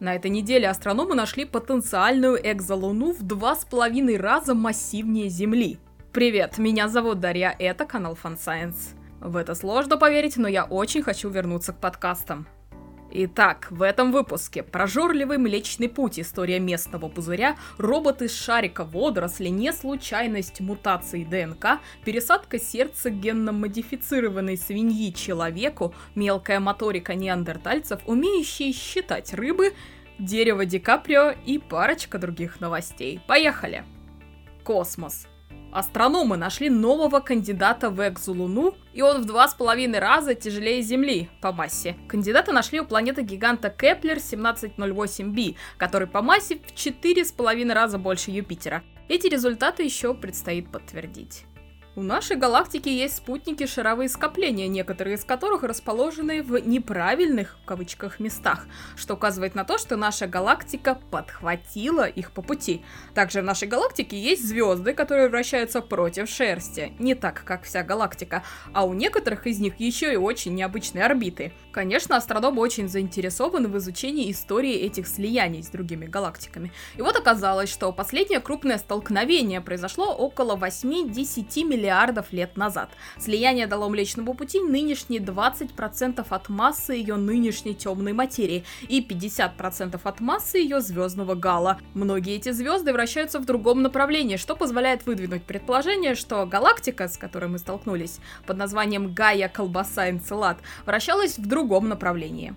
На этой неделе астрономы нашли потенциальную экзолуну в два с половиной раза массивнее Земли. Привет, меня зовут Дарья, это канал Fun Science. В это сложно поверить, но я очень хочу вернуться к подкастам. Итак, в этом выпуске. Прожорливый Млечный Путь, история местного пузыря, роботы с шарика водоросли, не случайность мутации ДНК, пересадка сердца генно-модифицированной свиньи человеку, мелкая моторика неандертальцев, умеющие считать рыбы, дерево Ди Каприо и парочка других новостей. Поехали! Космос. Астрономы нашли нового кандидата в экзолуну, и он в два с половиной раза тяжелее Земли по массе. Кандидата нашли у планеты-гиганта Кеплер 1708b, который по массе в четыре с половиной раза больше Юпитера. Эти результаты еще предстоит подтвердить. У нашей галактики есть спутники шаровые скопления, некоторые из которых расположены в неправильных, в кавычках, местах, что указывает на то, что наша галактика подхватила их по пути. Также в нашей галактике есть звезды, которые вращаются против шерсти, не так, как вся галактика, а у некоторых из них еще и очень необычные орбиты. Конечно, астрономы очень заинтересованы в изучении истории этих слияний с другими галактиками. И вот оказалось, что последнее крупное столкновение произошло около 8-10 миллиардов миллиардов лет назад. Слияние дало Млечному Пути нынешние 20% от массы ее нынешней темной материи и 50% от массы ее звездного гала. Многие эти звезды вращаются в другом направлении, что позволяет выдвинуть предположение, что галактика, с которой мы столкнулись, под названием Гая Колбаса Энцелад, вращалась в другом направлении.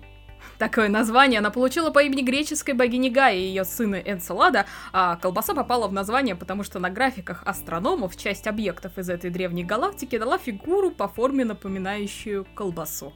Такое название она получила по имени греческой богини Гаи и ее сына Энцелада, а колбаса попала в название, потому что на графиках астрономов часть объектов из этой древней галактики дала фигуру по форме напоминающую колбасу.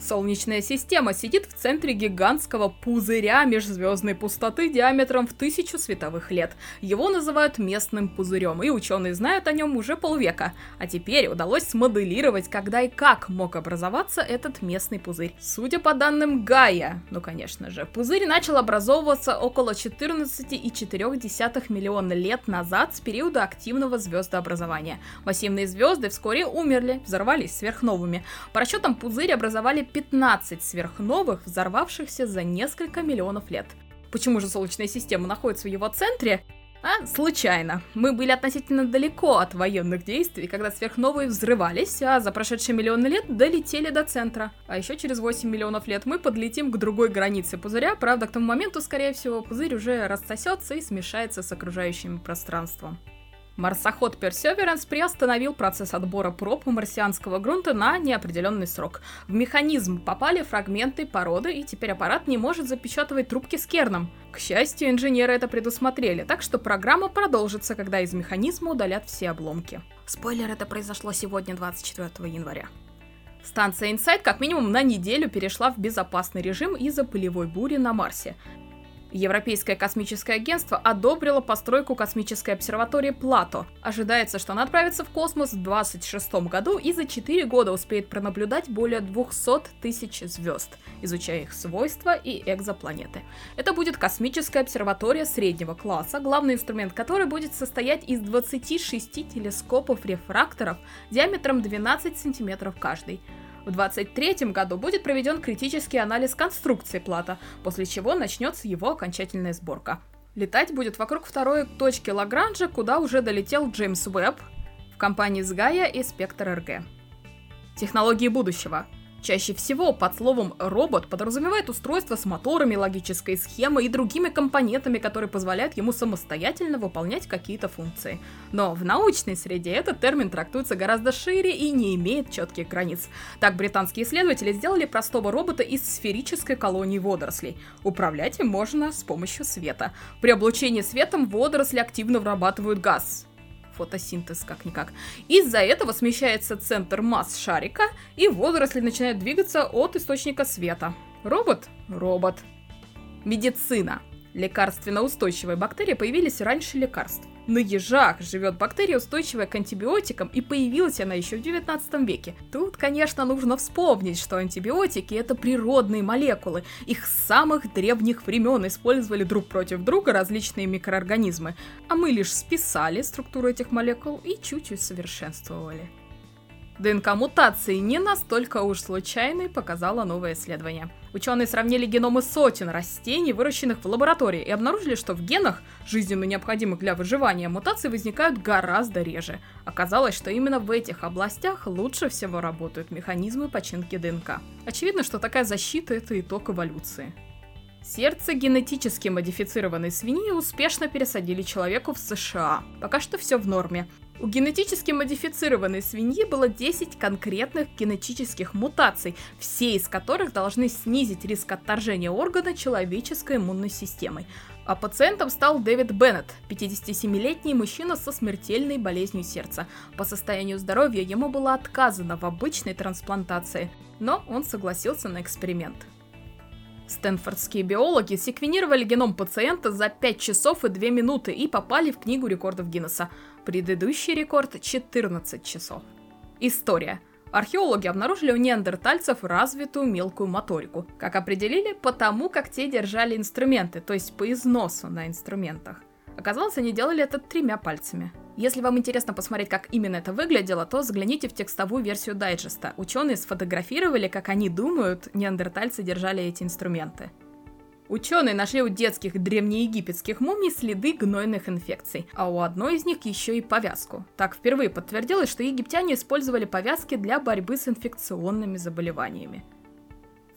Солнечная система сидит в центре гигантского пузыря межзвездной пустоты диаметром в тысячу световых лет. Его называют местным пузырем, и ученые знают о нем уже полвека. А теперь удалось смоделировать, когда и как мог образоваться этот местный пузырь. Судя по данным Гая, ну конечно же, пузырь начал образовываться около 14,4 миллиона лет назад с периода активного звездообразования. Массивные звезды вскоре умерли, взорвались сверхновыми. По расчетам пузырь образовали 15 сверхновых, взорвавшихся за несколько миллионов лет. Почему же Солнечная система находится в его центре? А, случайно. Мы были относительно далеко от военных действий, когда сверхновые взрывались, а за прошедшие миллионы лет долетели до центра. А еще через 8 миллионов лет мы подлетим к другой границе пузыря, правда, к тому моменту, скорее всего, пузырь уже рассосется и смешается с окружающим пространством. Марсоход Perseverance приостановил процесс отбора проб марсианского грунта на неопределенный срок. В механизм попали фрагменты породы, и теперь аппарат не может запечатывать трубки с керном. К счастью, инженеры это предусмотрели, так что программа продолжится, когда из механизма удалят все обломки. Спойлер, это произошло сегодня, 24 января. Станция Insight как минимум на неделю перешла в безопасный режим из-за пылевой бури на Марсе. Европейское космическое агентство одобрило постройку космической обсерватории Плато. Ожидается, что она отправится в космос в 2026 году и за 4 года успеет пронаблюдать более 200 тысяч звезд, изучая их свойства и экзопланеты. Это будет космическая обсерватория среднего класса, главный инструмент которой будет состоять из 26 телескопов-рефракторов диаметром 12 сантиметров каждый. В 2023 году будет проведен критический анализ конструкции плата, после чего начнется его окончательная сборка. Летать будет вокруг второй точки Лагранжа, куда уже долетел Джеймс Уэбб в компании с Гая и Спектр РГ. Технологии будущего – Чаще всего под словом «робот» подразумевает устройство с моторами, логической схемой и другими компонентами, которые позволяют ему самостоятельно выполнять какие-то функции. Но в научной среде этот термин трактуется гораздо шире и не имеет четких границ. Так британские исследователи сделали простого робота из сферической колонии водорослей. Управлять им можно с помощью света. При облучении светом водоросли активно вырабатывают газ, фотосинтез как-никак. Из-за этого смещается центр масс шарика, и водоросли начинают двигаться от источника света. Робот? Робот. Медицина. Лекарственно-устойчивые бактерии появились раньше лекарств. На ежах живет бактерия, устойчивая к антибиотикам, и появилась она еще в 19 веке. Тут, конечно, нужно вспомнить, что антибиотики — это природные молекулы. Их с самых древних времен использовали друг против друга различные микроорганизмы, а мы лишь списали структуру этих молекул и чуть-чуть совершенствовали. ДНК-мутации не настолько уж случайны, показало новое исследование. Ученые сравнили геномы сотен растений, выращенных в лаборатории, и обнаружили, что в генах, жизненно необходимых для выживания, мутации возникают гораздо реже. Оказалось, что именно в этих областях лучше всего работают механизмы починки ДНК. Очевидно, что такая защита – это итог эволюции. Сердце генетически модифицированной свиньи успешно пересадили человеку в США. Пока что все в норме. У генетически модифицированной свиньи было 10 конкретных генетических мутаций, все из которых должны снизить риск отторжения органа человеческой иммунной системой. А пациентом стал Дэвид Беннет, 57-летний мужчина со смертельной болезнью сердца. По состоянию здоровья ему было отказано в обычной трансплантации, но он согласился на эксперимент. Стэнфордские биологи секвенировали геном пациента за 5 часов и 2 минуты и попали в книгу рекордов Гиннесса. Предыдущий рекорд 14 часов. История. Археологи обнаружили у неандертальцев развитую мелкую моторику. Как определили? Потому, как те держали инструменты, то есть по износу на инструментах. Оказалось, они делали это тремя пальцами. Если вам интересно посмотреть, как именно это выглядело, то загляните в текстовую версию дайджеста. Ученые сфотографировали, как они думают, неандертальцы держали эти инструменты. Ученые нашли у детских древнеегипетских мумий следы гнойных инфекций, а у одной из них еще и повязку. Так впервые подтвердилось, что египтяне использовали повязки для борьбы с инфекционными заболеваниями.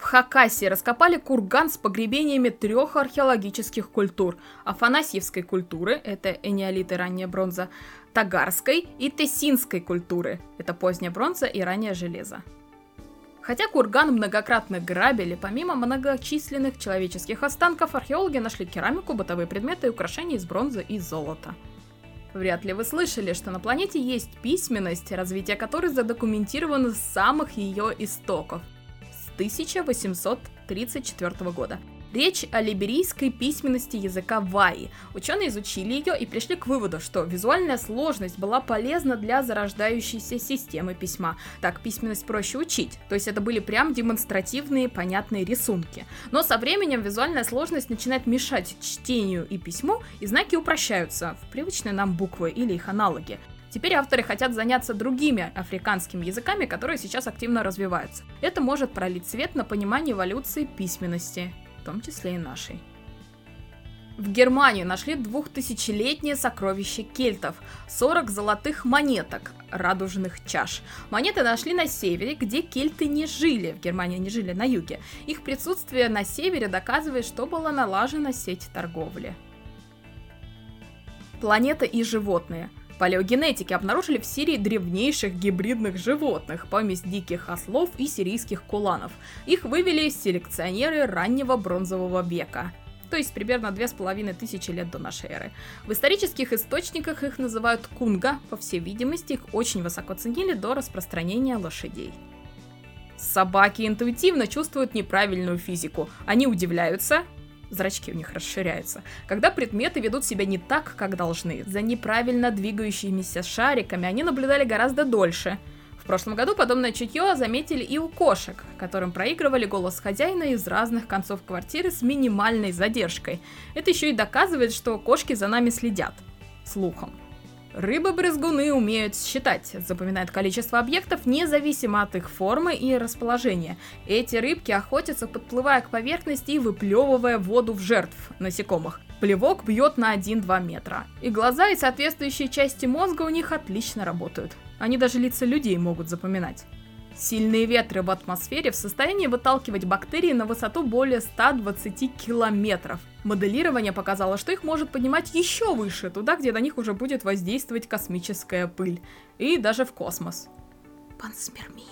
В Хакасии раскопали курган с погребениями трех археологических культур. Афанасьевской культуры, это энеолит и ранняя бронза, Тагарской и Тессинской культуры, это поздняя бронза и раннее железо. Хотя курган многократно грабили, помимо многочисленных человеческих останков, археологи нашли керамику, бытовые предметы и украшения из бронзы и золота. Вряд ли вы слышали, что на планете есть письменность, развитие которой задокументировано с самых ее истоков – 1834 года – Речь о либерийской письменности языка ваи. Ученые изучили ее и пришли к выводу, что визуальная сложность была полезна для зарождающейся системы письма. Так письменность проще учить, то есть это были прям демонстративные, понятные рисунки. Но со временем визуальная сложность начинает мешать чтению и письму, и знаки упрощаются в привычные нам буквы или их аналоги. Теперь авторы хотят заняться другими африканскими языками, которые сейчас активно развиваются. Это может пролить свет на понимание эволюции письменности в том числе и нашей. В Германии нашли двухтысячелетнее сокровище кельтов – 40 золотых монеток, радужных чаш. Монеты нашли на севере, где кельты не жили, в Германии не жили на юге. Их присутствие на севере доказывает, что была налажена сеть торговли. Планета и животные – Палеогенетики обнаружили в Сирии древнейших гибридных животных, помесь диких ослов и сирийских куланов. Их вывели селекционеры раннего бронзового века то есть примерно две с половиной тысячи лет до нашей эры. В исторических источниках их называют кунга, по всей видимости, их очень высоко ценили до распространения лошадей. Собаки интуитивно чувствуют неправильную физику. Они удивляются, зрачки у них расширяются, когда предметы ведут себя не так, как должны. За неправильно двигающимися шариками они наблюдали гораздо дольше. В прошлом году подобное чутье заметили и у кошек, которым проигрывали голос хозяина из разных концов квартиры с минимальной задержкой. Это еще и доказывает, что кошки за нами следят. Слухом. Рыбы-брызгуны умеют считать, запоминают количество объектов независимо от их формы и расположения. Эти рыбки охотятся, подплывая к поверхности и выплевывая воду в жертв насекомых. Плевок бьет на 1-2 метра. И глаза и соответствующие части мозга у них отлично работают. Они даже лица людей могут запоминать. Сильные ветры в атмосфере в состоянии выталкивать бактерии на высоту более 120 километров. Моделирование показало, что их может поднимать еще выше, туда, где на них уже будет воздействовать космическая пыль. И даже в космос. Панспермия.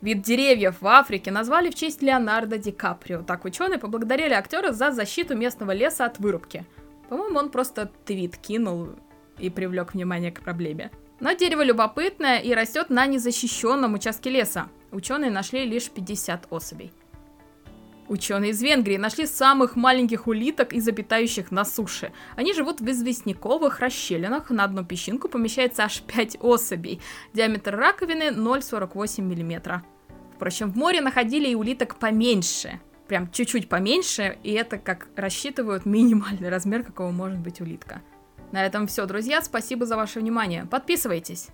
Вид деревьев в Африке назвали в честь Леонардо Ди Каприо. Так ученые поблагодарили актера за защиту местного леса от вырубки. По-моему, он просто твит кинул и привлек внимание к проблеме. Но дерево любопытное и растет на незащищенном участке леса. Ученые нашли лишь 50 особей. Ученые из Венгрии нашли самых маленьких улиток из обитающих на суше. Они живут в известняковых расщелинах, на одну песчинку помещается аж 5 особей. Диаметр раковины 0,48 мм. Впрочем, в море находили и улиток поменьше. Прям чуть-чуть поменьше, и это как рассчитывают минимальный размер, какого может быть улитка. На этом все, друзья. Спасибо за ваше внимание. Подписывайтесь.